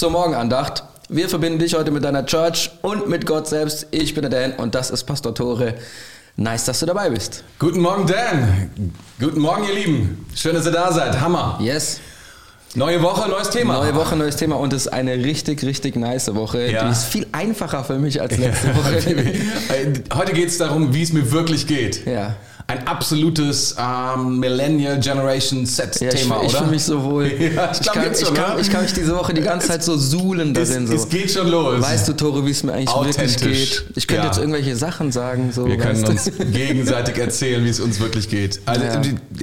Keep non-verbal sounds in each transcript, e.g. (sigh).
Zur Morgenandacht. Wir verbinden dich heute mit deiner Church und mit Gott selbst. Ich bin der Dan und das ist Pastor Tore. Nice, dass du dabei bist. Guten Morgen, Dan. Guten Morgen, ihr Lieben. Schön, dass ihr da seid. Hammer. Yes. Neue Woche, neues Thema. Neue Woche, neues Thema und es ist eine richtig, richtig nice Woche. Ja. Die ist viel einfacher für mich als letzte (laughs) Woche. Heute geht es darum, wie es mir wirklich geht. Ja. Ein absolutes ähm, Millennial Generation Set Ja, ich, Thema, ich oder? fühle mich so wohl. (laughs) Ja, ich ich, glaub kann, jetzt ich, schon, kann, oder? ich kann mich diese Woche die ganze (laughs) Zeit so suhlen darin. So. es geht schon los. Weißt du, Tore, wie es mir eigentlich wirklich geht? Ich könnte Ja. jetzt irgendwelche Sachen sagen. So, wir können du? uns gegenseitig erzählen, wie es uns wirklich geht. Also,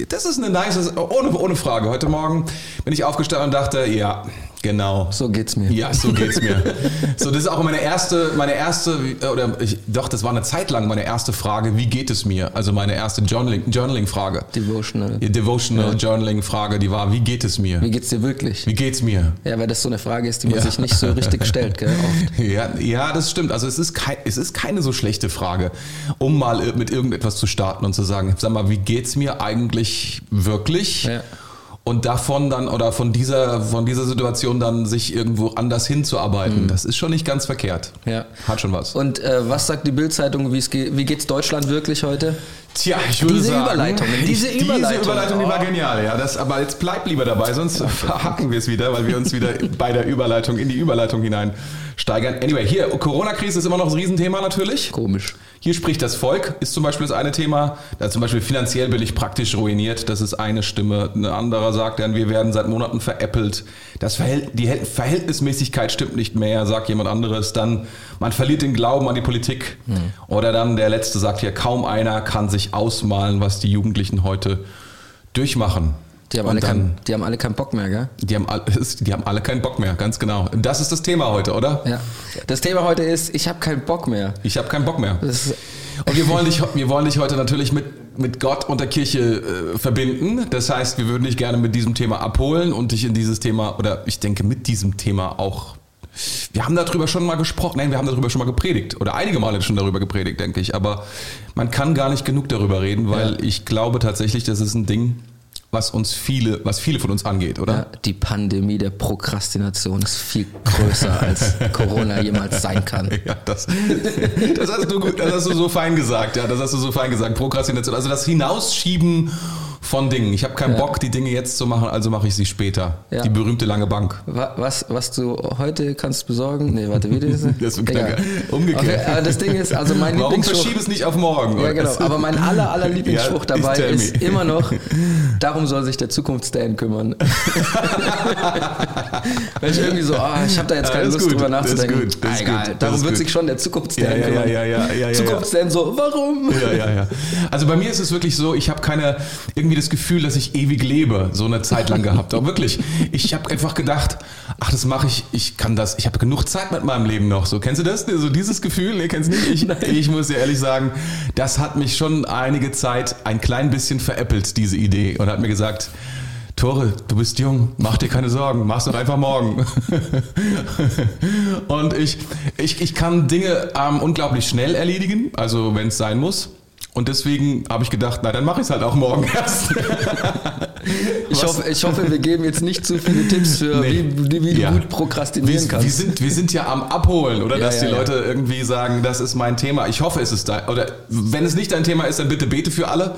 das ist eine nice, ohne, ohne Frage. Heute Morgen bin ich aufgestanden und dachte, ja, genau. So geht's mir. Ja, so geht's mir. (laughs) so, das ist auch meine erste, meine erste, oder ich, doch, das war eine Zeit lang meine erste Frage, wie geht es mir? Also meine erste Journaling- Journaling-Frage. Devotional. Die Devotional Journaling-Frage, die war, wie geht es mir? Wie geht's dir wirklich? Wie geht's mir? Ja, weil das so eine Frage ist, die man Ja. sich nicht so richtig stellt, gell? (laughs) Oft. Ja, ja, das stimmt. Also es ist, kein, es ist keine so schlechte Frage, um mal mit irgendetwas zu starten und zu sagen, sag mal, wie geht's mir eigentlich wirklich? Ja. Und davon dann oder von dieser, von dieser Situation dann sich irgendwo anders hinzuarbeiten, das ist schon nicht ganz verkehrt. Mhm. Ja. Hat schon was. Und äh, was sagt die Bildzeitung, wie es geht, wie geht's Deutschland wirklich heute? Tja, ich würde Diese sagen, Überleitung, diese ich, Überleitung. diese Überleitung, die war Oh. genial, ja. Das, aber jetzt bleib lieber dabei, sonst verhacken wir es wieder, weil wir uns wieder bei der Überleitung in die Überleitung hinein steigern. Anyway, hier Corona-Krise ist immer noch das Riesenthema natürlich. Komisch. Hier spricht das Volk, ist zum Beispiel das eine Thema. Da zum Beispiel finanziell bin ich praktisch ruiniert. Das ist eine Stimme. Ein anderer sagt dann, wir werden seit Monaten veräppelt. Das Verhält, die Verhältnismäßigkeit stimmt nicht mehr, sagt jemand anderes. Dann, man verliert den Glauben an die Politik. Oder dann der letzte sagt hier, kaum einer kann sich ausmalen, was die Jugendlichen heute durchmachen. Die haben, Und alle dann, keinen, die haben alle keinen Bock mehr, gell? die, haben all, (laughs) die haben alle keinen Bock mehr, ganz genau. Das ist das Thema heute, oder? Ja. Das Thema heute ist, ich habe keinen Bock mehr. Ich habe keinen Bock mehr. Und wir wollen dich, wir wollen dich heute natürlich mit, mit Gott und der Kirche äh, verbinden. Das heißt, wir würden dich gerne mit diesem Thema abholen und dich in dieses Thema, oder ich denke mit diesem Thema auch. Wir haben darüber schon mal gesprochen, nein, wir haben darüber schon mal gepredigt. Oder einige Male schon darüber gepredigt, denke ich. Aber man kann gar nicht genug darüber reden, weil Ja. ich glaube tatsächlich, das ist ein Ding, was uns viele, was viele von uns angeht, oder? ja, die Pandemie der Prokrastination ist viel größer, als Corona jemals sein kann. (laughs) Ja, das, das, hast du, gut- das hast du so fein gesagt, ja, das hast du so fein gesagt. Prokrastination, also das Hinausschieben von Dingen. Ich habe keinen Ja. Bock, die Dinge jetzt zu machen, also mache ich sie später. Ja. Die berühmte lange Bank. Wa- Was, was du heute kannst besorgen? Nee, warte, wie das? (laughs) Das ist Egal. (laughs) umgekehrt. Okay, aber das Ding ist, also mein Warum Lieblingsspruch. verschiebe es nicht auf morgen? Ja, genau. Aber mein aller, aller (laughs) Lieblingsspruch Ja, dabei ist me. immer noch, darum soll sich der Zukunftsdan kümmern. Weil ich irgendwie so, ah, ich habe da jetzt keine Lust gut, drüber das ist nachzudenken. gut, das ist egal, gut, darum wird sich schon der Zukunftsdan kümmern. ja, ja, ja, ja, ja. Zukunftsdan so, warum? Ja, ja, ja. Also bei mir ist es wirklich so, ich habe keine irgendwie das Gefühl, dass ich ewig lebe, so eine Zeit lang gehabt. Aber wirklich, ich habe einfach gedacht, ach, das mache ich, ich kann das, ich habe genug Zeit mit meinem Leben noch. So kennst du das? So dieses Gefühl, nee, kennst du nicht? (laughs) Ich, ich muss dir ehrlich sagen, das hat mich schon einige Zeit ein klein bisschen veräppelt, diese Idee, und hat mir gesagt, Tore, du bist jung, mach dir keine Sorgen, mach's doch einfach morgen. (laughs) und ich, ich, ich kann Dinge ähm, unglaublich schnell erledigen, also wenn es sein muss. Und deswegen habe ich gedacht, na dann mache ich es halt auch morgen (laughs) erst. Ich hoffe, ich hoffe, wir geben jetzt nicht zu viele Tipps für, Nee. wie, wie, wie du Ja. gut prokrastinieren wir, wir, kannst. sind, wir sind ja am Abholen, oder? Ja, dass ja, die. Leute irgendwie sagen, das ist mein Thema. Ich hoffe, es ist da. Oder wenn es nicht dein Thema ist, dann bitte bete für alle,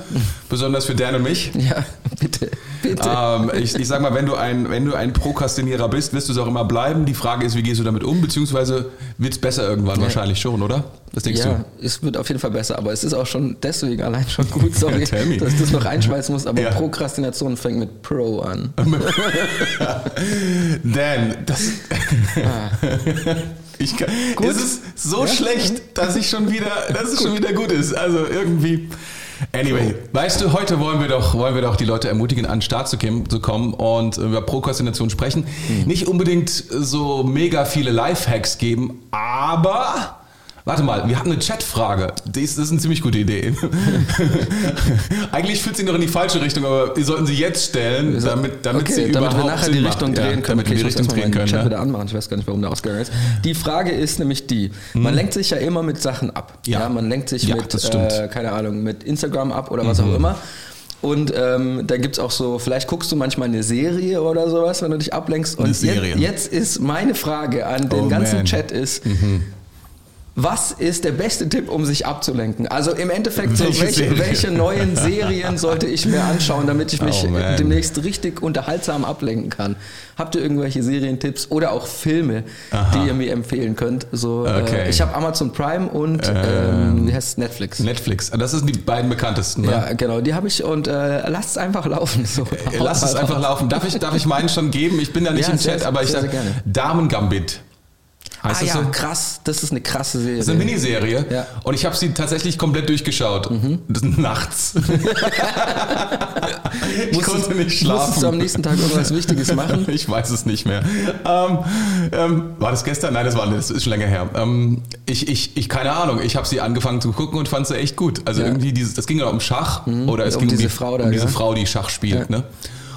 besonders für Dan und mich. ja, bitte. Ähm, ich, ich sag mal, wenn du, ein, wenn du ein Prokrastinierer bist, wirst du es auch immer bleiben. Die Frage ist, wie gehst du damit um? Beziehungsweise wird es besser irgendwann wahrscheinlich schon, oder? Was denkst ja, es wird auf jeden Fall besser, aber es ist auch schon deswegen allein schon gut, (laughs) sorry, dass ich das noch reinschmeißen muss, aber Ja. Prokrastination fängt mit Pro an. (laughs) du? Dan, das. (laughs) ich kann, Gut. es ist so schlecht, dass ich schon wieder, dass es schon wieder gut ist. Also irgendwie. Anyway, weißt du, heute wollen wir doch, wollen wir doch die Leute ermutigen, an den Start zu, kommen und über Prokrastination sprechen. Nicht unbedingt so mega viele Lifehacks geben, aber Warte mal, wir hatten eine Chatfrage. Das ist, eine ziemlich gute Idee. (laughs) Eigentlich führt sie noch in die falsche Richtung, aber wir sollten sie jetzt stellen, damit, damit okay, sie damit überhaupt wir nachher die. Richtung Ja, drehen können. Damit wir Okay, die ich muss Richtung drehen können. Chat Ja. wieder anmachen. Ich weiß gar nicht, warum der ausgegangen ist. Die Frage ist nämlich die: Man lenkt sich ja immer mit Sachen ab. Ja. Ja, man lenkt sich Ja, mit. Mhm. äh, keine Ahnung, mit Instagram ab oder was auch immer. Und ähm, da gibt's auch so, vielleicht guckst du manchmal eine Serie oder sowas, wenn du dich ablenkst. Und Eine Serie. Jetzt, jetzt ist meine Frage an den Oh, ganzen man. Chat ist, was ist der beste Tipp, um sich abzulenken? Also im Endeffekt, so, Welche welche, Serie? welche neuen (laughs) Serien sollte ich mir anschauen, damit ich mich Oh, demnächst richtig unterhaltsam ablenken kann? Habt ihr irgendwelche Serientipps oder auch Filme, Aha. die ihr mir empfehlen könnt? So, Okay. äh, ich habe Amazon Prime und ähm, heißt es? Netflix. Netflix. Das sind die beiden bekanntesten. Ne? Ja, genau, die habe ich und äh, lasst es einfach laufen. So. Äh, Lass es einfach laufen. Darf ich, darf ich meinen schon geben? Ich bin da nicht Ja, im sehr, Chat, aber ich sehr, sage sehr gerne. Damen Gambit. Ah Heißt das ja, so? krass, das ist eine krasse Serie. Das ist eine Miniserie Ja. und ich habe sie tatsächlich komplett durchgeschaut. Das ist nachts. (laughs) ich konnte nicht Musstest du am schlafen. nächsten Tag irgendwas Wichtiges machen? (laughs) Ich weiß es nicht mehr. Ähm, ähm, war das gestern? Nein, das war das ist schon länger her. Ähm, ich, ich, ich, keine Ahnung. Ich habe sie angefangen zu gucken und fand sie echt gut. Also Ja. Mhm. irgendwie dieses, das ging ja um Schach oder es Um ging diese um die Frau da, um diese. Frau, die Schach spielt. Ja. Ne?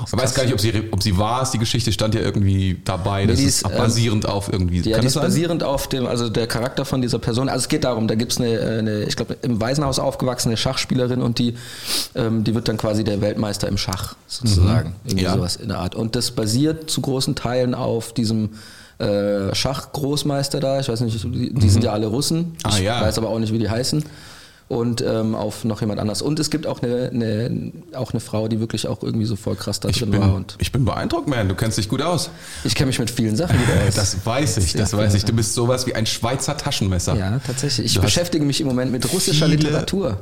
Ich weiß gar nicht, ob sie, ob sie war. Die Geschichte stand ja irgendwie dabei. Das ist ist, ähm, basierend auf irgendwie. Ja, die das ist sein? basierend auf dem, also der Charakter von dieser Person. Also es geht darum, da gibt's eine, eine, ich glaube, im Waisenhaus aufgewachsene Schachspielerin und die, ähm, die wird dann quasi der Weltmeister im Schach sozusagen. Irgendwie Mhm. Ja. sowas in der Art. Und das basiert zu großen Teilen auf diesem äh, Schachgroßmeister da. Ich weiß nicht, die, die sind ja alle Russen. Ah, ich ja. weiß aber auch nicht, wie die heißen. Und ähm, auf noch jemand anders. Und es gibt auch eine, eine, auch eine Frau, die wirklich auch irgendwie so voll krass da Ich drin bin, war. Und ich bin beeindruckt, man. Du kennst dich gut aus. ich kenne mich mit vielen Sachen wieder aus. Das weiß ich, das Ja, weiß ja. ich. Du bist sowas wie ein Schweizer Taschenmesser. Ja, tatsächlich. Ich Du beschäftige mich im Moment mit russischer Literatur.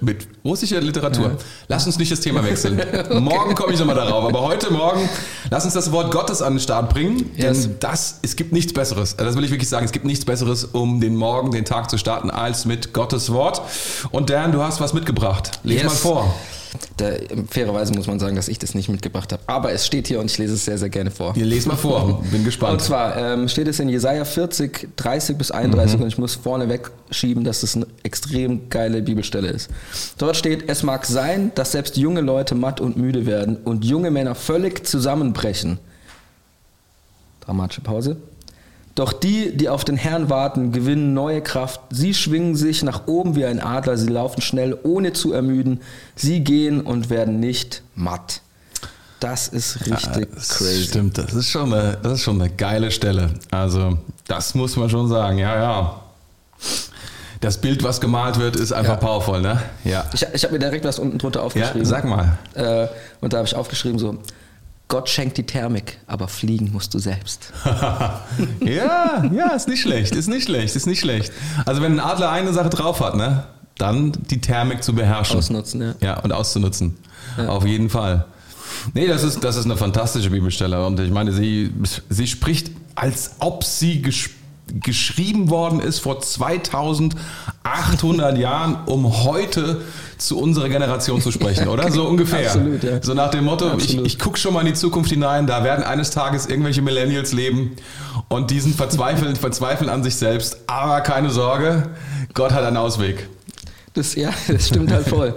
Mit russischer Literatur. Lass uns nicht das Thema wechseln. (laughs) Morgen komme ich nochmal darauf. Aber heute Morgen, lass uns das Wort Gottes an den Start bringen. Yes. Denn das, es gibt nichts Besseres. Das will ich wirklich sagen. Es gibt nichts Besseres, um den Morgen, den Tag zu starten, als mit Gottes Wort. Und Dan, du hast was mitgebracht. Lies Yes. mal vor. Da, fairerweise muss man sagen, dass ich das nicht mitgebracht habe. Aber es steht hier und ich lese es sehr, sehr gerne vor. Ihr lest mal vor. Bin Und gespannt. zwar ähm, steht es in Jesaja 40, 30 bis 31 Mhm. und ich muss vorne wegschieben, dass es eine extrem geile Bibelstelle ist. Dort steht, es mag sein, dass selbst junge Leute matt und müde werden und junge Männer völlig zusammenbrechen. Dramatische Pause. Doch die, die auf den Herrn warten, gewinnen neue Kraft. Sie schwingen sich nach oben wie ein Adler, sie laufen schnell, ohne zu ermüden. Sie gehen und werden nicht matt. Das ist richtig Das crazy. Stimmt, das ist, schon eine, das ist schon eine geile Stelle. Also, das muss man schon sagen. Ja, ja. Das Bild, was gemalt wird, ist einfach Ja. powerful, ne? Ja. Ich, ich habe mir direkt was unten drunter Ja, aufgeschrieben. sag mal. Äh, und da habe ich aufgeschrieben so, Gott schenkt die Thermik, aber fliegen musst du selbst. (laughs) ja, ja, ist nicht schlecht, ist nicht schlecht, ist nicht schlecht. Also, wenn ein Adler eine Sache drauf hat, ne? Dann die Thermik zu beherrschen. Ausnutzen, ja. Ja, und auszunutzen. Auf jeden Fall. Nee, das ist, das ist eine fantastische Bibelstelle. Und ich meine, sie, sie spricht, als ob sie gesch geschrieben worden ist vor 2800 Jahren, um heute zu unserer Generation zu sprechen, oder? So ungefähr. Absolut, ja. So nach dem Motto, ich, Absolut. ich gucke schon mal in die Zukunft hinein, da werden eines Tages irgendwelche Millennials leben und die sind verzweifeln, (laughs) verzweifeln an sich selbst. Aber keine Sorge, Gott hat einen Ausweg. Das, ja, (laughs) das stimmt halt voll.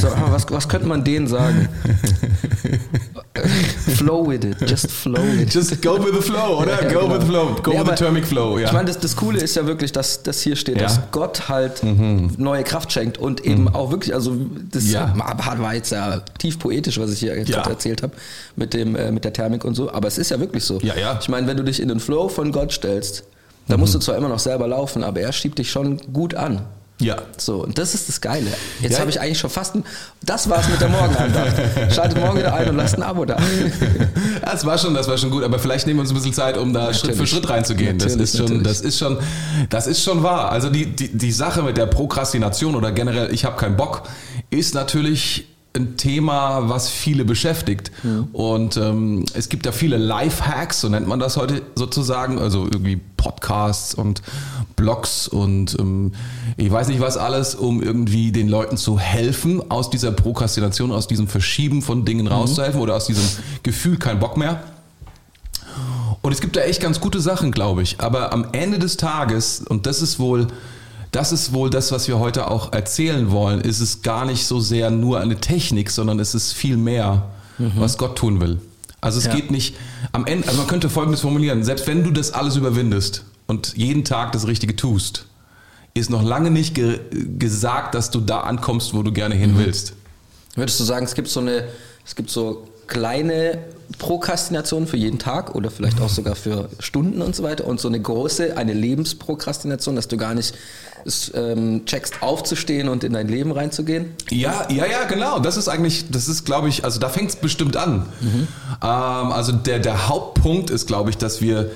So, aber was, was könnte man denen sagen? (laughs) flow with it, just flow with it. Just go with the flow, oder? Ja, go genau. with the flow. Go Nee, with the thermic flow, ja. Ich meine, das, das Coole ist ja wirklich, dass das hier steht, Ja. Mhm. dass Gott halt neue Kraft schenkt und eben auch wirklich, also das Ja. war jetzt ja tief poetisch, was ich hier gerade erzählt habe mit dem äh, mit der Thermik und so, aber es ist ja wirklich so. Ja, ja. Ich meine, wenn du dich in den Flow von Gott stellst, da Mhm. musst du zwar immer noch selber laufen, aber er schiebt dich schon gut an. Ja. So, und das ist das Geile. Jetzt Ja. habe ich eigentlich schon fast ein, das war's mit der Morgenandacht. Schaltet morgen wieder ein und lasst ein Abo da. (laughs) Das war schon, das war schon gut, aber vielleicht nehmen wir uns ein bisschen Zeit, um da Schritt für Natürlich. Schritt reinzugehen. Das Natürlich, ist schon, natürlich. das ist schon, das ist schon wahr. Also die, die, die Sache mit der Prokrastination oder generell, ich habe keinen Bock, ist natürlich ein Thema, was viele beschäftigt. Und ähm, es gibt ja viele Lifehacks, so nennt man das heute sozusagen, also irgendwie Podcasts und Blogs und ähm, ich weiß nicht was alles, um irgendwie den Leuten zu helfen, aus dieser Prokrastination, aus diesem Verschieben von Dingen rauszuhelfen oder aus diesem Gefühl, kein Bock mehr. Und es gibt da echt ganz gute Sachen, glaube ich. Aber am Ende des Tages, und das ist wohl, das ist wohl das, was wir heute auch erzählen wollen, ist es gar nicht so sehr nur eine Technik, sondern es ist viel mehr, was Gott tun will. Also es Ja. geht nicht am Ende, also man könnte Folgendes formulieren, selbst wenn du das alles überwindest und jeden Tag das Richtige tust, ist noch lange nicht ge gesagt, dass du da ankommst, wo du gerne hin willst. Würdest du sagen, es gibt so eine, es gibt so kleine Prokrastination für jeden Tag oder vielleicht auch sogar für Stunden und so weiter und so eine große, eine Lebensprokrastination, dass du gar nicht es, ähm, checkst, aufzustehen und in dein Leben reinzugehen? Ja, ja, ja, genau. Das ist eigentlich, das ist, glaube ich, also da fängt es bestimmt an. Mhm. Ähm, also der, der Hauptpunkt ist, glaube ich, dass wir,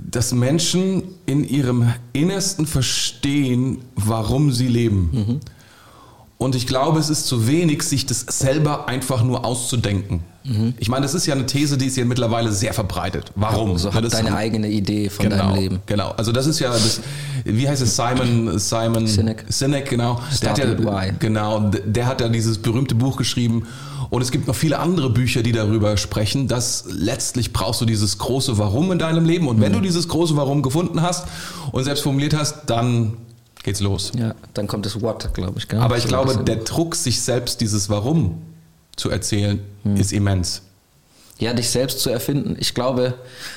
dass Menschen in ihrem Innersten verstehen, warum sie leben. Mhm. Und ich glaube, es ist zu wenig, sich das selber einfach nur auszudenken. Mhm. Ich meine, das ist ja eine These, die ist ja mittlerweile sehr verbreitet. Warum? Also hab das deine ist, eigene Idee von genau, deinem Leben. Genau. Also das ist ja das, wie heißt es, Simon, Simon Sinek. Sinek, genau. Start der hat ja, why. genau, der hat ja dieses berühmte Buch geschrieben. Und es gibt noch viele andere Bücher, die darüber sprechen, dass letztlich brauchst du dieses große Warum in deinem Leben. Und wenn Mhm. du dieses große Warum gefunden hast und selbst formuliert hast, dann geht's los. Ja, dann kommt das What, glaube ich. Gell? Aber ich So glaube, der Druck, sich selbst dieses Warum zu erzählen, Mhm. ist immens. Ja, dich selbst zu erfinden. Ich glaube,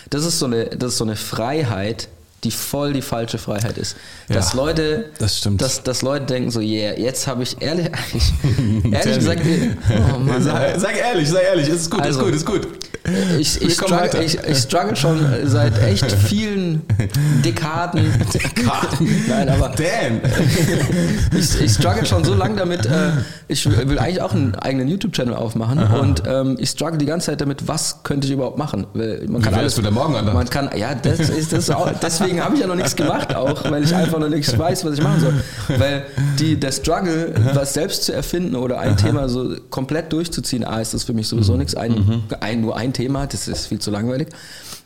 das ist so eine, das ist so eine Freiheit, die voll die falsche Freiheit ist. Dass Ja, Leute, das stimmt. Dass, dass Leute denken so, yeah, jetzt habe ich ehrlich, (laughs) ich, Tell ehrlich gesagt, (laughs) oh Mann, Sag, sag ehrlich, sag ehrlich, ist gut, Also, ist gut, ist gut. ich, ich, struggle, ich, ich struggle schon seit echt vielen (laughs) Dekaden. Nein, aber Dan! ich, ich struggle schon so lange damit. Äh, ich will eigentlich auch einen eigenen YouTube-Channel aufmachen und ähm, ich struggle die ganze Zeit damit, was könnte ich überhaupt machen? Man kann wär's alles. mit der Morgenandacht? Man kann, ja, das ist das auch, deswegen habe ich ja noch nichts gemacht, auch weil ich einfach noch nicht weiß, was ich machen soll. Weil die, der Struggle, was selbst zu erfinden oder ein Thema so komplett durchzuziehen, A, ist das für mich sowieso Mhm. nichts. Ein, ein, nur ein Thema, das ist viel zu langweilig.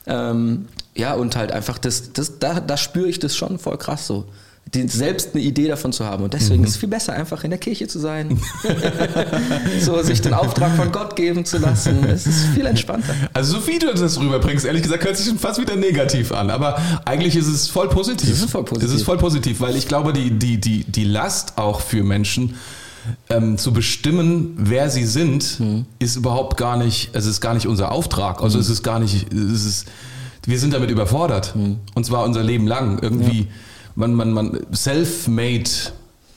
Ähm, ja, und halt einfach, das, das, da, da spüre ich das schon voll krass so. Die, selbst eine Idee davon zu haben. Und deswegen Mhm. ist es viel besser, einfach in der Kirche zu sein. (laughs) so sich den Auftrag von Gott geben zu lassen. Es ist viel entspannter. Also so wie du das rüberbringst, ehrlich gesagt, hört sich schon fast wieder negativ an. Aber eigentlich ist es voll positiv. Es ist voll positiv. Es ist voll positiv, weil ich glaube, die, die, die, die Last auch für Menschen ähm, zu bestimmen, wer sie sind, Mhm. ist überhaupt gar nicht, es ist gar nicht unser Auftrag. Also es ist gar nicht, es ist, wir sind damit überfordert. Mhm. Und zwar unser Leben lang. Irgendwie, man, man, man, self-made,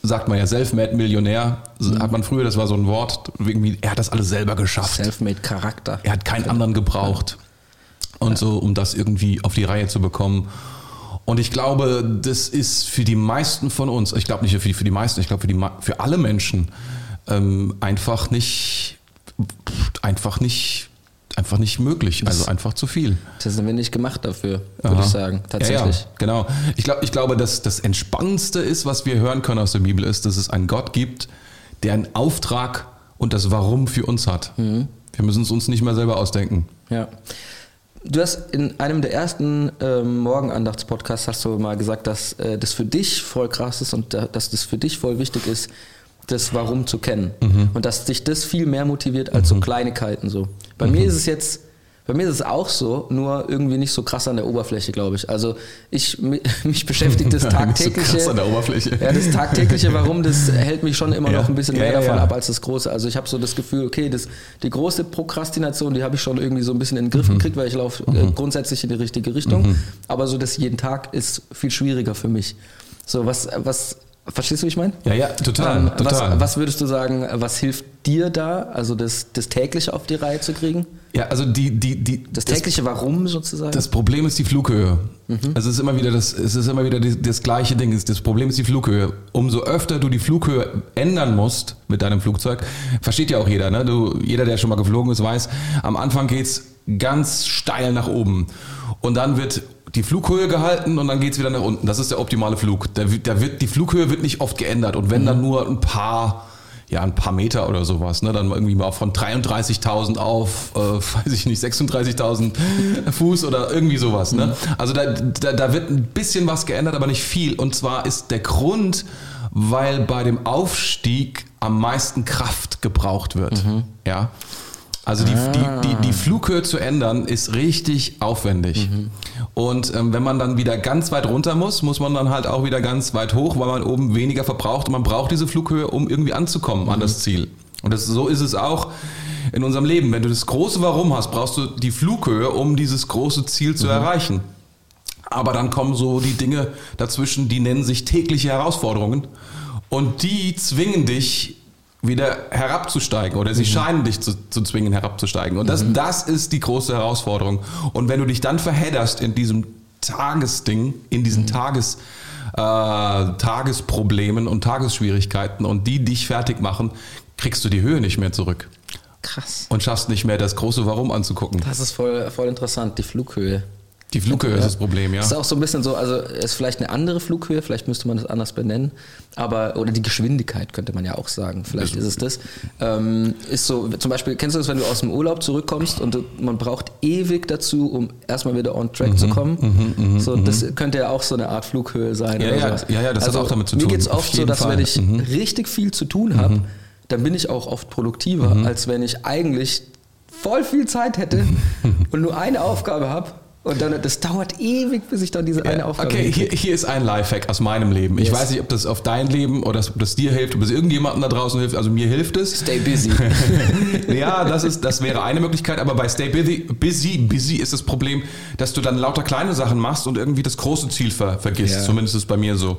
sagt man ja, self-made Millionär, Mhm. hat man früher, das war so ein Wort, irgendwie, er hat das alles selber geschafft. Selfmade Charakter. Er hat keinen anderen gebraucht. Und so, um das irgendwie auf die Reihe zu bekommen. Und ich glaube, das ist für die meisten von uns, ich glaube nicht für die, für die meisten, ich glaube für, die, für alle Menschen ähm, einfach nicht, einfach nicht, einfach nicht möglich. Also einfach zu viel. Das sind wir nicht gemacht dafür, würde ich sagen. Tatsächlich. Ja, ja, genau. Ich, glaub, ich glaube, dass das Entspannendste ist, was wir hören können aus der Bibel, ist, dass es einen Gott gibt, der einen Auftrag und das Warum für uns hat. Mhm. Wir müssen es uns nicht mehr selber ausdenken. Ja. Du hast in einem der ersten ähm, Morgenandachtspodcasts hast du mal gesagt, dass äh, das für dich voll krass ist und da, dass das für dich voll wichtig ist, das Warum zu kennen. Und dass dich das viel mehr motiviert als so Kleinigkeiten so. Bei mir ist es jetzt, bei mir ist es auch so, nur irgendwie nicht so krass an der Oberfläche, glaube ich. Also ich mi- (laughs) mich beschäftigt das (laughs) Nicht so tagtägliche. krass an der Oberfläche. Ja, das tagtägliche Warum, das (laughs) hält mich schon immer Ja. noch ein bisschen Ja, mehr ja, davon ab als das große. Also ich habe so das Gefühl, okay, das, die große Prokrastination, die habe ich schon irgendwie so ein bisschen in den Griff Mhm. gekriegt, weil ich laufe äh, grundsätzlich in die richtige Richtung. Aber so das jeden Tag ist viel schwieriger für mich. So, was, was, verstehst du, wie ich meine? Ja, ja, total, Ähm, total. Was, was würdest du sagen, was hilft dir da, also das, das tägliche auf die Reihe zu kriegen? ja, also die, die, die, Das tägliche Warum sozusagen? Das Problem ist die Flughöhe. Also es ist immer wieder das, es ist immer wieder das, das gleiche Ding. Das Problem ist die Flughöhe. Umso öfter du die Flughöhe ändern musst mit deinem Flugzeug, versteht ja auch jeder, ne? Du, jeder, der schon mal geflogen ist, weiß, am Anfang geht's ganz steil nach oben. Und dann wird die Flughöhe gehalten und dann geht's wieder nach unten. Das ist der optimale Flug. Da, da wird, die Flughöhe wird nicht oft geändert. Und wenn dann nur ein paar ja, ein paar Meter oder sowas, ne? Dann irgendwie mal von 33.000 auf, äh, (laughs) weiß ich nicht, 36.000 (laughs) Fuß oder irgendwie sowas, ne? Also da, da, da wird ein bisschen was geändert, aber nicht viel. Und zwar ist der Grund, weil bei dem Aufstieg am meisten Kraft gebraucht wird, ja? Also die, die, die, die Flughöhe zu ändern ist richtig aufwendig. Und ähm, wenn man dann wieder ganz weit runter muss, muss man dann halt auch wieder ganz weit hoch, weil man oben weniger verbraucht. Und man braucht diese Flughöhe, um irgendwie anzukommen an das Ziel. Und das, so ist es auch in unserem Leben. Wenn du das große Warum hast, brauchst du die Flughöhe, um dieses große Ziel zu erreichen. Aber dann kommen so die Dinge dazwischen, die nennen sich tägliche Herausforderungen. Und die zwingen dich wieder herabzusteigen oder sie Mhm. scheinen dich zu, zu zwingen herabzusteigen. Und das, das ist die große Herausforderung. Und wenn du dich dann verhedderst in diesem Tagesding, in diesen Mhm. Tages, äh, Tagesproblemen und Tagesschwierigkeiten und die dich fertig machen, kriegst du die Höhe nicht mehr zurück Krass. und schaffst nicht mehr das große Warum anzugucken. Das ist voll, voll interessant, die Flughöhe. Die Flughöhe ist das Problem, ja. Ist auch so ein bisschen so, also ist vielleicht eine andere Flughöhe, vielleicht müsste man das anders benennen, aber, oder die Geschwindigkeit könnte man ja auch sagen, vielleicht ist es das. Ähm, ist so, zum Beispiel, kennst du das, wenn du aus dem Urlaub zurückkommst und man braucht ewig dazu, um erstmal wieder on track Mhm, zu kommen? so, das könnte ja auch so eine Art Flughöhe sein. Ja, oder ja, ja, ja, das hat also, auch damit zu Mir tun, geht es oft so, dass Fall. wenn ich Mhm. richtig viel zu tun habe, dann bin ich auch oft produktiver, Mhm. als wenn ich eigentlich voll viel Zeit hätte und nur eine Aufgabe habe. Und dann, das dauert ewig, bis ich dann diese eine Aufgabe Okay, hier, hier ist ein Lifehack aus meinem Leben. Ich Yes. weiß nicht, ob das auf dein Leben oder ob das dir hilft, ob es irgendjemandem da draußen hilft. Also mir hilft es. Stay busy. (laughs) ja, das, ist, das wäre eine Möglichkeit, aber bei Stay Busy, busy, busy ist das Problem, dass du dann lauter kleine Sachen machst und irgendwie das große Ziel ver, vergisst. Ja. Zumindest ist es bei mir so.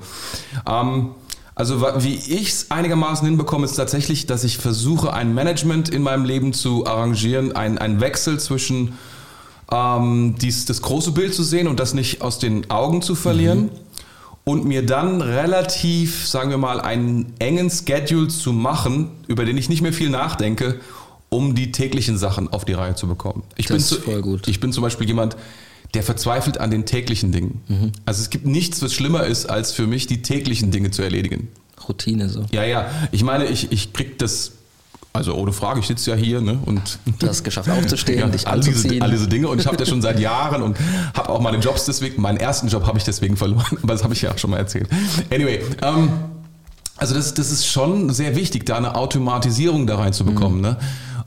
Ähm, also wie ich es einigermaßen hinbekomme, ist tatsächlich, dass ich versuche, ein Management in meinem Leben zu arrangieren, ein, ein Wechsel zwischen ähm, dies, das große Bild zu sehen und das nicht aus den Augen zu verlieren. Und mir dann relativ, sagen wir mal, einen engen Schedule zu machen, über den ich nicht mehr viel nachdenke, um die täglichen Sachen auf die Reihe zu bekommen. Ich, Das bin, voll gut. ich bin zum Beispiel jemand, der verzweifelt an den täglichen Dingen. Mhm. Also es gibt nichts, was schlimmer ist, als für mich die täglichen Dinge zu erledigen. Routine so. Ja, ja. Ich meine, ich, ich krieg das, also ohne Frage, ich sitze ja hier ne, und Du hast es geschafft, aufzustehen, (laughs) ja, dich all, diese, all diese Dinge und ich habe das schon seit Jahren und habe auch meine Jobs deswegen, meinen ersten Job habe ich deswegen verloren, (laughs) aber das habe ich ja auch schon mal erzählt. Anyway, ähm, also das, das ist schon sehr wichtig, da eine Automatisierung da reinzubekommen. Ne?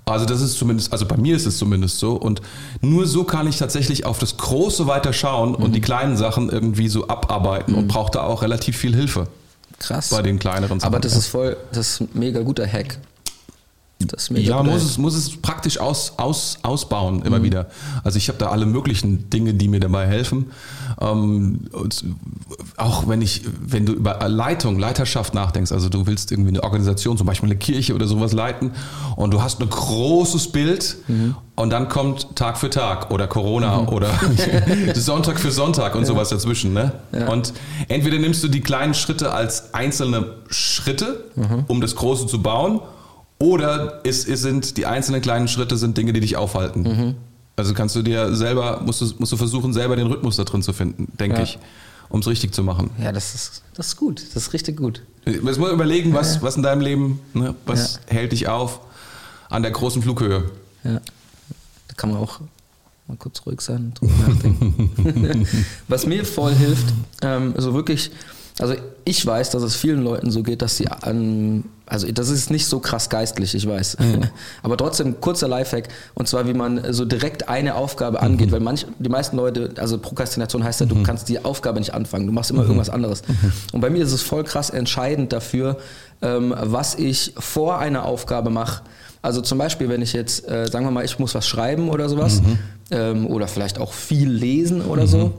Also das ist zumindest, also bei mir ist es zumindest so und nur so kann ich tatsächlich auf das Große weiter schauen und die kleinen Sachen irgendwie so abarbeiten und brauche da auch relativ viel Hilfe Krass. bei den kleineren Sachen. Aber das ist voll, das ist ein mega guter Hack. Ja, muss es, muss es praktisch aus, aus, ausbauen, Mhm. immer wieder. Also ich habe da alle möglichen Dinge, die mir dabei helfen. Ähm, auch wenn ich, wenn du über Leitung, Leiterschaft nachdenkst, also du willst irgendwie eine Organisation, zum Beispiel eine Kirche oder sowas leiten und du hast ein großes Bild Mhm. und dann kommt Tag für Tag oder Corona oder (laughs) Sonntag für Sonntag und sowas dazwischen. Ne? Und entweder nimmst du die kleinen Schritte als einzelne Schritte, Mhm. um das Große zu bauen, oder es, es sind die einzelnen kleinen Schritte sind Dinge, die dich aufhalten. Mhm. Also kannst du dir selber, musst du, musst du versuchen, selber den Rhythmus da drin zu finden, denke Ja. ich, um es richtig zu machen. Ja, das ist, das ist gut. Das ist richtig gut. Jetzt muss man überlegen, was, was in deinem Leben, ne, was hält dich auf an der großen Flughöhe. Ja. Da kann man auch mal kurz ruhig sein und drüber nachdenken. (laughs) Was mir voll hilft, ähm, so wirklich, also ich weiß, dass es vielen Leuten so geht, dass sie an, also das ist nicht so krass geistlich, ich weiß. (laughs) Aber trotzdem kurzer Lifehack, und zwar wie man so direkt eine Aufgabe angeht, weil manch, die meisten Leute, also Prokrastination heißt ja, du kannst die Aufgabe nicht anfangen, du machst immer irgendwas anderes. Und bei mir ist es voll krass entscheidend dafür, ähm, was ich vor einer Aufgabe mache. Also zum Beispiel, wenn ich jetzt, äh, sagen wir mal, ich muss was schreiben oder sowas, ähm, oder vielleicht auch viel lesen oder so,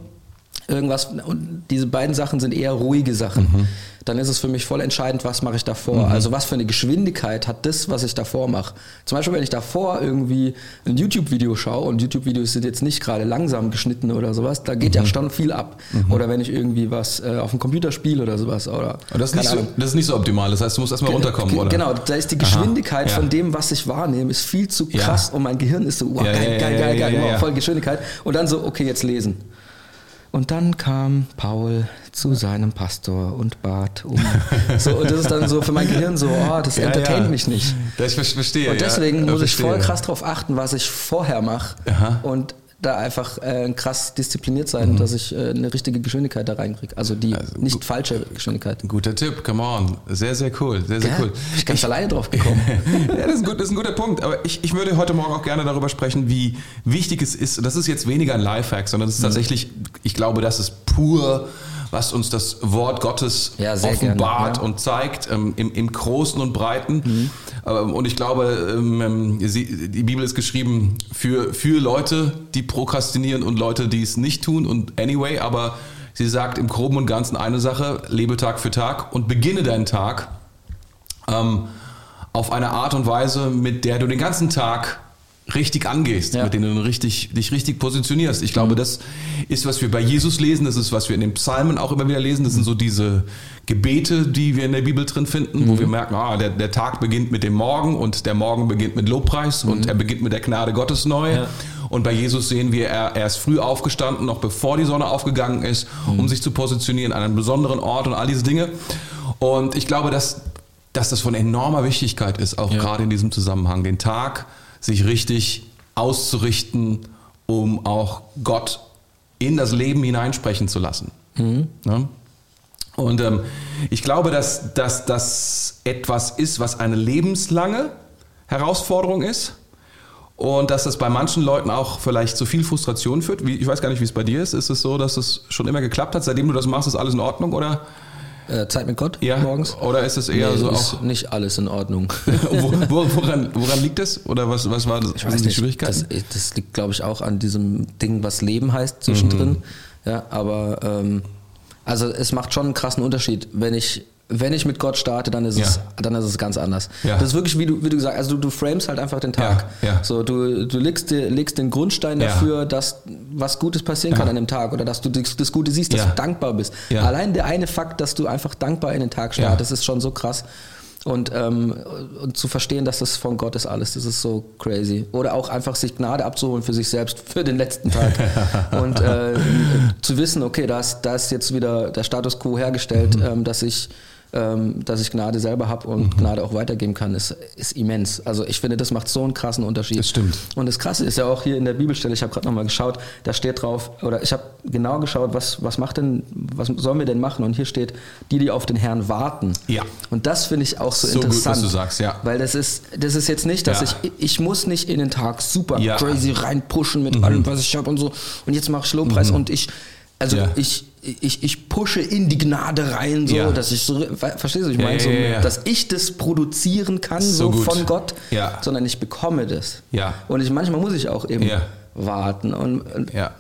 irgendwas, und diese beiden Sachen sind eher ruhige Sachen. Dann ist es für mich voll entscheidend, was mache ich davor. Also was für eine Geschwindigkeit hat das, was ich davor mache. Zum Beispiel, wenn ich davor irgendwie ein YouTube-Video schaue, und YouTube-Videos sind jetzt nicht gerade langsam geschnitten oder sowas, da geht ja schon viel ab. Oder wenn ich irgendwie was äh, auf dem Computer spiele oder sowas. Oder, Aber das ist, nicht so, das ist nicht so optimal. Das heißt, du musst erstmal runterkommen, oder? Genau, da ist die Geschwindigkeit ja. von dem, was ich wahrnehme, ist viel zu Ja. krass und mein Gehirn ist so, wow, Ja, geil, ja, geil, ja, geil, ja, geil, ja, wow, ja. voll Geschwindigkeit. Und dann so, okay, jetzt lesen. Und dann kam Paul zu seinem Pastor und bat um. So, und das ist dann so für mein Gehirn so, oh, das Ja, entertaint ja. mich nicht. Das ich verstehe. Und deswegen ja, muss ich voll krass darauf achten, was ich vorher mache. Und da einfach äh, krass diszipliniert sein, dass ich äh, eine richtige Geschwindigkeit da reinkriege. Also die nicht falsche Geschwindigkeit. Guter Tipp, come on. Sehr, sehr cool. Sehr, sehr Ja, cool. bin ich ganz alleine drauf gekommen. (laughs) ja, das ist, ein gut, das ist ein guter Punkt. Aber ich, ich würde heute Morgen auch gerne darüber sprechen, wie wichtig es ist. Das ist jetzt weniger ein Lifehack, sondern Mhm. es ist tatsächlich, ich glaube, das ist pur, was uns das Wort Gottes Ja, offenbart gerne, ja. und zeigt, ähm, im, im Großen und Breiten. Ähm, und ich glaube, ähm, sie, die Bibel ist geschrieben für, für Leute, die prokrastinieren und Leute, die es nicht tun. Und anyway, aber sie sagt im Groben und Ganzen eine Sache, lebe Tag für Tag und beginne deinen Tag ähm, auf eine Art und Weise, mit der du den ganzen Tag richtig angehst, Ja. mit denen du richtig, dich richtig positionierst. Ich glaube, das ist, was wir bei Jesus lesen, das ist, was wir in den Psalmen auch immer wieder lesen. Das sind so diese Gebete, die wir in der Bibel drin finden, wo wir merken, ah, der, der Tag beginnt mit dem Morgen und der Morgen beginnt mit Lobpreis und er beginnt mit der Gnade Gottes neu. Ja. Und bei Jesus sehen wir, er, er ist früh aufgestanden, noch bevor die Sonne aufgegangen ist, um sich zu positionieren an einem besonderen Ort und all diese Dinge. Und ich glaube, dass, dass das von enormer Wichtigkeit ist, auch gerade in diesem Zusammenhang, den Tag sich richtig auszurichten, um auch Gott in das Leben hineinsprechen zu lassen. Ne? Und ähm, ich glaube, dass, dass das etwas ist, was eine lebenslange Herausforderung ist. Und dass das bei manchen Leuten auch vielleicht zu viel Frustration führt. Wie, ich weiß gar nicht, wie es bei dir ist. Ist es so, dass es schon immer geklappt hat? Seitdem du das machst, ist alles in Ordnung? Oder, Äh, Zeit mit Gott ja, morgens? oder ist es eher Nee, so ist auch. nicht alles in Ordnung. (laughs) wo, wo, (laughs) woran, woran liegt das? Oder was, was war das, Ich weiß nicht, Schwierigkeiten? das, das liegt, glaube ich, auch an diesem Ding, was Leben heißt zwischendrin. Mhm. Ja, aber ähm, also es macht schon einen krassen Unterschied, wenn ich wenn ich mit Gott starte, dann ist es Ja. dann ist es ganz anders. Ja. Das ist wirklich wie du wie du gesagt, also du, du frames halt einfach den Tag. Ja. So du du legst legst den Grundstein dafür, dass was Gutes passieren kann an dem Tag oder dass du das, das Gute siehst, dass du dankbar bist. Ja. Allein der eine Fakt, dass du einfach dankbar in den Tag startest, ist schon so krass. Und, ähm, und zu verstehen, dass das von Gott ist alles, das ist so crazy. Oder auch einfach sich Gnade abzuholen für sich selbst, für den letzten Tag. (laughs) und äh, zu wissen, okay, da ist, da ist jetzt wieder der Status quo hergestellt, Mhm. ähm, dass ich dass ich Gnade selber habe und Gnade auch weitergeben kann, ist, ist immens. Also ich finde, das macht so einen krassen Unterschied. Das stimmt. Und das Krasse ist ja auch hier in der Bibelstelle, ich habe gerade nochmal geschaut, da steht drauf, oder ich habe genau geschaut, was, was macht denn, was sollen wir denn machen? Und hier steht, die, die auf den Herrn warten. Ja. Und das finde ich auch so, So gut, interessant. was du sagst, ja. Weil das ist, das ist jetzt nicht, dass Ja. ich, ich muss nicht in den Tag super Ja. Mhm. crazy reinpushen mit allem, was ich habe und so. Und jetzt mache ich Lobpreis und ich, also Ja. ich, ich, ich pushe in die Gnade rein, so, Ja. dass ich so, verstehst du, ich meine, ja, so, ja, dass ich das produzieren kann, So so, von Gott, sondern ich bekomme das. Ja. Und ich, manchmal muss ich auch eben warten. Und, und, Ja.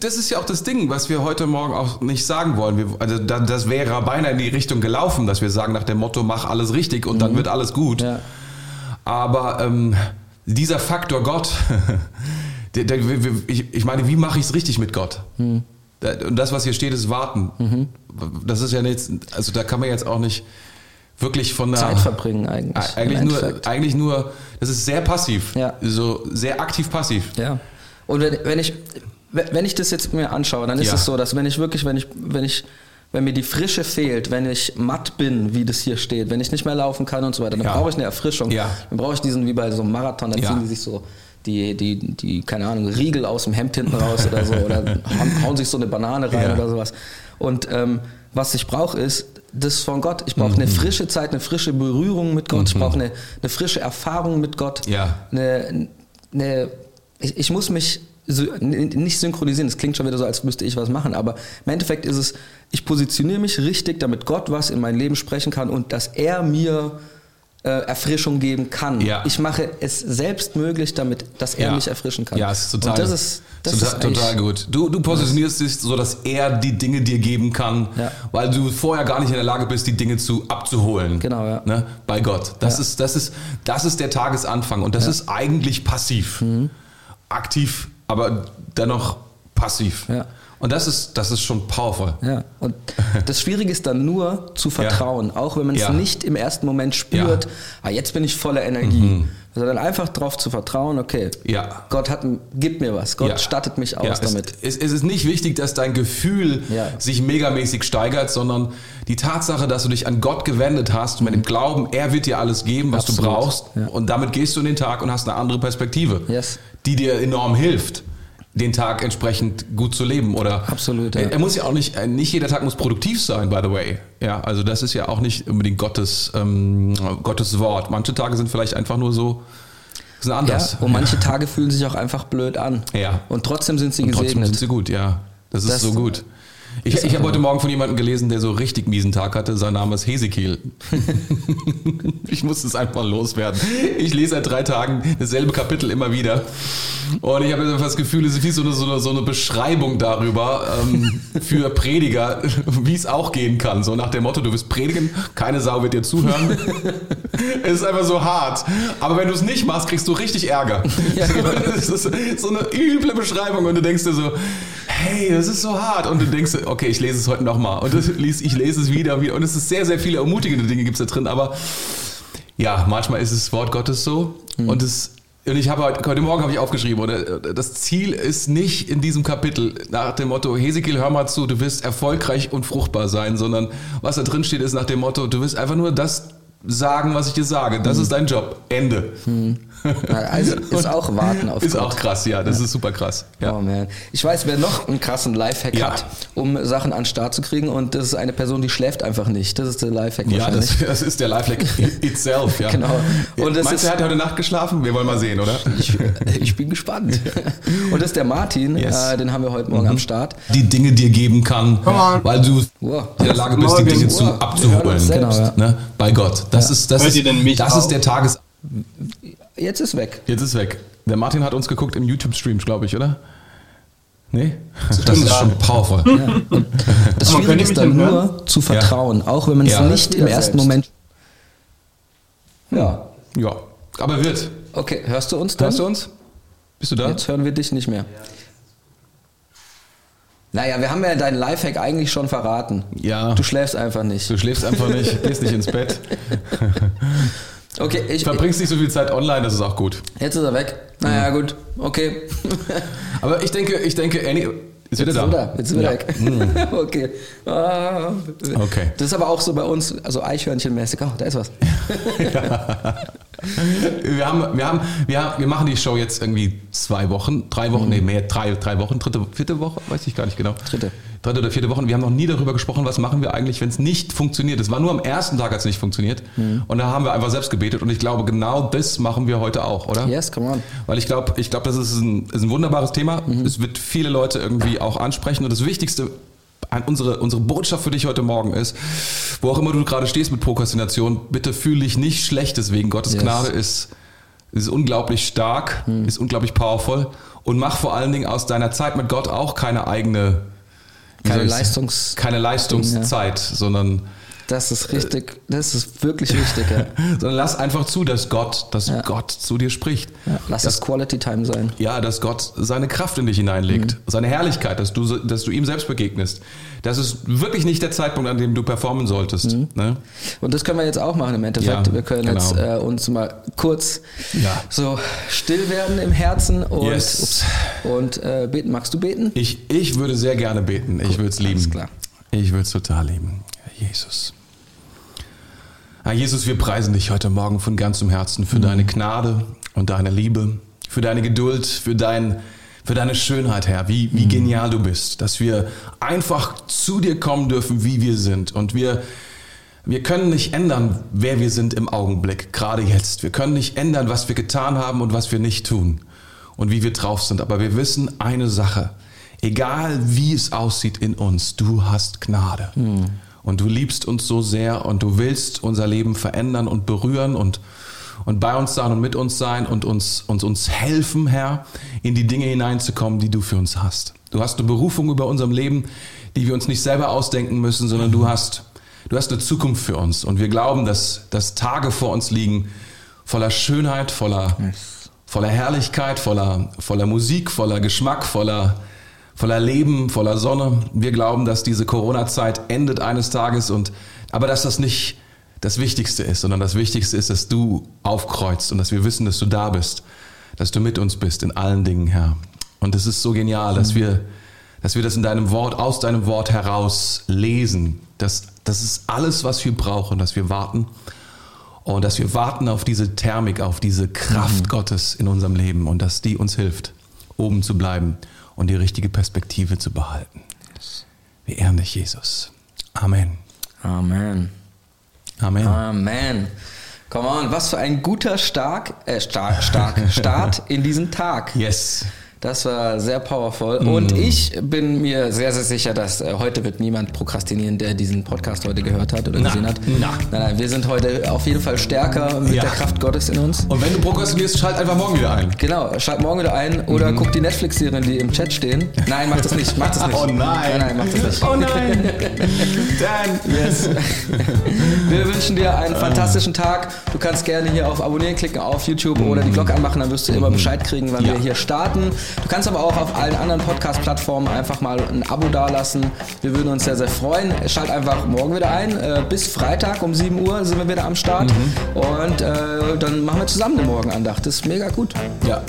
Das ist ja auch das Ding, was wir heute Morgen auch nicht sagen wollen. Wir, also da, das wäre beinahe in die Richtung gelaufen, dass wir sagen nach dem Motto, mach alles richtig und dann wird alles gut. Mhm. Aber ähm, dieser Faktor Gott, (laughs) der, der, ich, ich meine, wie mache ich es richtig mit Gott? Mhm. Und das, was hier steht, ist warten. Das ist ja nichts, also da kann man jetzt auch nicht wirklich von der Zeit verbringen eigentlich. Eigentlich nur, Endeffekt. eigentlich nur, das ist sehr passiv. Ja. So sehr aktiv passiv. Ja. Und wenn, wenn ich wenn ich das jetzt mir anschaue, dann ist Ja. es so, dass wenn ich wirklich, wenn ich, wenn ich, wenn mir die Frische fehlt, wenn ich matt bin, wie das hier steht, wenn ich nicht mehr laufen kann und so weiter, dann Ja. brauche ich eine Erfrischung. Ja. Dann brauche ich diesen, wie bei so einem Marathon, dann Ja. ziehen die sich so die, die, die, keine Ahnung, Riegel aus dem Hemd hinten raus oder so oder (laughs) hauen, sich so eine Banane rein Ja. oder sowas. Und ähm, was ich brauche ist das von Gott. Ich brauche Mhm. eine frische Zeit, eine frische Berührung mit Gott. Ich brauche eine, eine frische Erfahrung mit Gott. Ja. Eine, eine, ich, ich muss mich nicht synchronisieren, das klingt schon wieder so, als müsste ich was machen, aber im Endeffekt ist es, ich positioniere mich richtig, damit Gott was in mein Leben sprechen kann und dass er mir Erfrischung geben kann. Ja. Ich mache es selbst möglich, damit, dass er Ja. mich erfrischen kann. Ja, es ist total, und das ist, das total, ist total gut. Du, du positionierst dich so, dass er die Dinge dir geben kann, Ja. weil du vorher gar nicht in der Lage bist, die Dinge zu abzuholen. Genau, ja. Ne? Bei Gott. Das, ist, das, ist, das ist der Tagesanfang und das ist eigentlich passiv. Mhm. Aktiv, aber dennoch passiv. Ja. Und das ist, das ist schon powerful. Ja, und das Schwierige ist dann nur zu vertrauen, auch wenn man es Ja. nicht im ersten Moment spürt, ah, jetzt bin ich voller Energie, sondern einfach darauf zu vertrauen, okay, Mhm. Ja. Gott hat, gibt mir was, Gott Ja. stattet mich aus Ja, es, damit. Es, es ist nicht wichtig, dass dein Gefühl Ja. sich megamäßig steigert, sondern die Tatsache, dass du dich an Gott gewendet hast, mit dem Glauben, er wird dir alles geben, was du Absolut. brauchst. Ja. Und damit gehst du in den Tag und hast eine andere Perspektive, Yes. die dir enorm hilft, den Tag entsprechend gut zu leben. Oder Absolut, ja. Er, er muss ja auch nicht, äh, nicht jeder Tag muss produktiv sein, by the way. Ja, also das ist ja auch nicht unbedingt Gottes, ähm, Gottes Wort. Manche Tage sind vielleicht einfach nur so, sind Ja, anders. und manche Tage fühlen sich auch einfach blöd an. Ja. Und trotzdem sind sie Und trotzdem gesegnet. sind sie gut, ja. Das ist Das- so gut. Ich, ich habe heute Morgen von jemandem gelesen, der so richtig miesen Tag hatte. Sein Name ist Hesekiel. (laughs) ich muss es einfach loswerden. Ich lese seit drei Tagen dasselbe Kapitel immer wieder. Und ich habe einfach das Gefühl, es ist wie so eine, so eine, so eine Beschreibung darüber ähm, für Prediger, (laughs) wie es auch gehen kann. So nach dem Motto, du wirst predigen, keine Sau wird dir zuhören. es ist einfach so hart. Aber wenn du es nicht machst, kriegst du richtig Ärger. (laughs) Ja. Das ist so eine üble Beschreibung und du denkst dir so, hey, das ist so hart. Und du denkst, okay, ich lese es heute nochmal. Und ich lese es wieder, wieder. Und es ist sehr, sehr viele ermutigende Dinge gibt es da drin. Aber ja, manchmal ist das Wort Gottes so. Mhm. Und es und ich habe heute, heute Morgen habe ich aufgeschrieben, oder das Ziel ist nicht in diesem Kapitel nach dem Motto, Hesekiel, hör mal zu, du wirst erfolgreich und fruchtbar sein, sondern was da drin steht, ist nach dem Motto, du wirst einfach nur das sagen, was ich dir sage. Das mhm. ist dein Job. Ende. Mhm. Also (laughs) ist auch warten auf Ist Gott. auch krass, ja, das ja. ist super krass. Ja. Oh man. Ich weiß, wer noch einen krassen Lifehack ja. hat, um Sachen an den Start zu kriegen und das ist eine Person, die schläft einfach nicht. Das ist der Lifehack Ja, das, das, ist der Lifehack (laughs) itself, ja. Genau. Und das Meinst du, er hat heute Nacht geschlafen? Wir wollen mal sehen, oder? Ich, ich bin gespannt. (laughs) Und das ist der Martin, yes. äh, den haben wir heute Morgen mhm. am Start. Die Dinge dir geben kann, weil du wow. in der Lage bist, die Dinge wow. zu, abzuholen. Genau, ja. ne? Bei Gott. Das ist, das ist, das ist der Tages... Jetzt ist weg. Jetzt ist weg. Der Martin hat uns geguckt im YouTube-Stream, glaube ich, oder? Nee? Das, das ist schon powerful. Ja. Das Schwierige ist dann nur hören? zu vertrauen, ja. auch wenn man es ja. nicht im ersten selbst. Moment. Ja. Ja. Aber wird. Okay, hörst du uns dann? Hörst du uns? Bist du da? Jetzt hören wir dich nicht mehr. Naja, wir haben ja deinen Lifehack eigentlich schon verraten. Ja. Du schläfst einfach nicht. Du schläfst einfach nicht, gehst nicht ins Bett. (laughs) Okay, ich. Verbringst nicht so viel Zeit online, das ist auch gut. Jetzt ist er weg. Naja, mhm. gut, okay. (laughs) Aber ich denke, ich denke, Annie. Ist wieder da. Wieder, jetzt wieder ja. weg. Mhm. (laughs) okay. Ah. okay. Das ist aber auch so bei uns, also Eichhörnchenmäßig. Oh, da ist was. (laughs) ja. wir, haben, wir, haben, wir, haben, wir machen die Show jetzt irgendwie zwei Wochen, drei Wochen, mhm. nee, mehr, drei, drei Wochen, dritte, vierte Woche, weiß ich gar nicht genau. Dritte dritte oder vierte Woche. Wir haben noch nie darüber gesprochen, was machen wir eigentlich, wenn es nicht funktioniert. Es war nur am ersten Tag, als es nicht funktioniert. Mhm. Und da haben wir einfach selbst gebetet. Und ich glaube, genau das machen wir heute auch, oder? Yes, come on. Weil ich glaube, ich glaube, das ist ein, ist ein wunderbares Thema. Mhm. Es wird viele Leute irgendwie auch ansprechen. Und das Wichtigste unsere, unsere Botschaft für dich heute Morgen ist, wo auch immer du gerade stehst mit Prokrastination, bitte fühle dich nicht schlecht deswegen. Gottes yes. Gnade ist, ist unglaublich stark, mhm. ist unglaublich powerful und mach vor allen Dingen aus deiner Zeit mit Gott auch keine eigene keine, Leistungs keine Leistungszeit, sondern das ist richtig, das ist wirklich wichtig. Ja. (laughs) Sondern lass einfach zu, dass Gott, dass ja. Gott zu dir spricht. Ja, lass dass, es Quality Time sein. Ja, dass Gott seine Kraft in dich hineinlegt, mhm. seine Herrlichkeit, dass du, dass du ihm selbst begegnest. Das ist wirklich nicht der Zeitpunkt, an dem du performen solltest. Mhm. Ne? Und das können wir jetzt auch machen im Endeffekt. wir können genau. jetzt äh, uns mal kurz so still werden im Herzen und, yes. ups, und äh, beten. Magst du beten? Ich, ich würde sehr gerne beten. Ich würde es lieben. Klar. Ich würde es total lieben. Jesus. Herr Jesus, wir preisen dich heute Morgen von ganzem Herzen für mhm. deine Gnade und deine Liebe, für deine Geduld, für, dein, für deine Schönheit, Herr, wie, wie mhm. genial du bist, dass wir einfach zu dir kommen dürfen, wie wir sind. Und wir, wir können nicht ändern, wer wir sind im Augenblick, gerade jetzt. Wir können nicht ändern, was wir getan haben und was wir nicht tun und wie wir drauf sind. Aber wir wissen eine Sache, egal wie es aussieht in uns, du hast Gnade. Mhm. Und du liebst uns so sehr und du willst unser Leben verändern und berühren und, und bei uns sein und mit uns sein und uns, uns, uns helfen, Herr, in die Dinge hineinzukommen, die du für uns hast. Du hast eine Berufung über unserem Leben, die wir uns nicht selber ausdenken müssen, sondern du hast, du hast eine Zukunft für uns. Und wir glauben, dass, dass Tage vor uns liegen, voller Schönheit, voller, voller Herrlichkeit, voller, voller Musik, voller Geschmack, voller, voller Leben, voller Sonne. Wir glauben, dass diese Corona-Zeit endet eines Tages und, aber dass das nicht das Wichtigste ist, sondern das Wichtigste ist, dass du aufkreuzt und dass wir wissen, dass du da bist, dass du mit uns bist in allen Dingen, Herr. Und es ist so genial, dass wir, dass wir das in deinem Wort, aus deinem Wort heraus lesen. Das, das ist alles, was wir brauchen, dass wir warten und dass wir warten auf diese Thermik, auf diese Kraft mhm. Gottes in unserem Leben und dass die uns hilft, oben zu bleiben und die richtige Perspektive zu behalten. Wir ehren dich, Jesus. Amen. Amen. Amen. Amen. Come on, was für ein guter Stark, äh, stark, stark (laughs) Start in diesen Tag. Yes. Das war sehr powerful. Und ich bin mir sehr, sehr sicher, dass äh, heute wird niemand prokrastinieren, der diesen Podcast heute gehört hat oder Na, gesehen hat. na. Nein, nein, wir sind heute auf jeden Fall stärker mit Ja. der Kraft Gottes in uns. Und wenn du prokrastinierst, schalt einfach morgen wieder ein. Genau, schalt morgen wieder ein oder guck die Netflix-Serien, die im Chat stehen. Nein, mach das nicht, mach (laughs) das nicht. Oh nein. (laughs) Nein, nein, mach das nicht. Oh nein. Dan. Yes. (laughs) Wir wünschen dir einen fantastischen Tag. Du kannst gerne hier auf Abonnieren klicken auf YouTube oder die Glocke anmachen, dann wirst du immer Bescheid kriegen, wann Ja. wir hier starten. Du kannst aber auch auf allen anderen Podcast-Plattformen einfach mal ein Abo dalassen. Wir würden uns sehr, sehr freuen. Schalt einfach morgen wieder ein. Äh, Bis Freitag um 7 Uhr sind wir wieder am Start. Und äh, dann machen wir zusammen eine Morgenandacht. Das ist mega gut. Ja,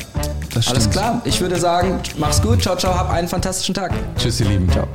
das stimmt. Alles klar. Ich würde sagen, mach's gut. Ciao, ciao. Hab einen fantastischen Tag. Tschüss, ihr Lieben. Ciao.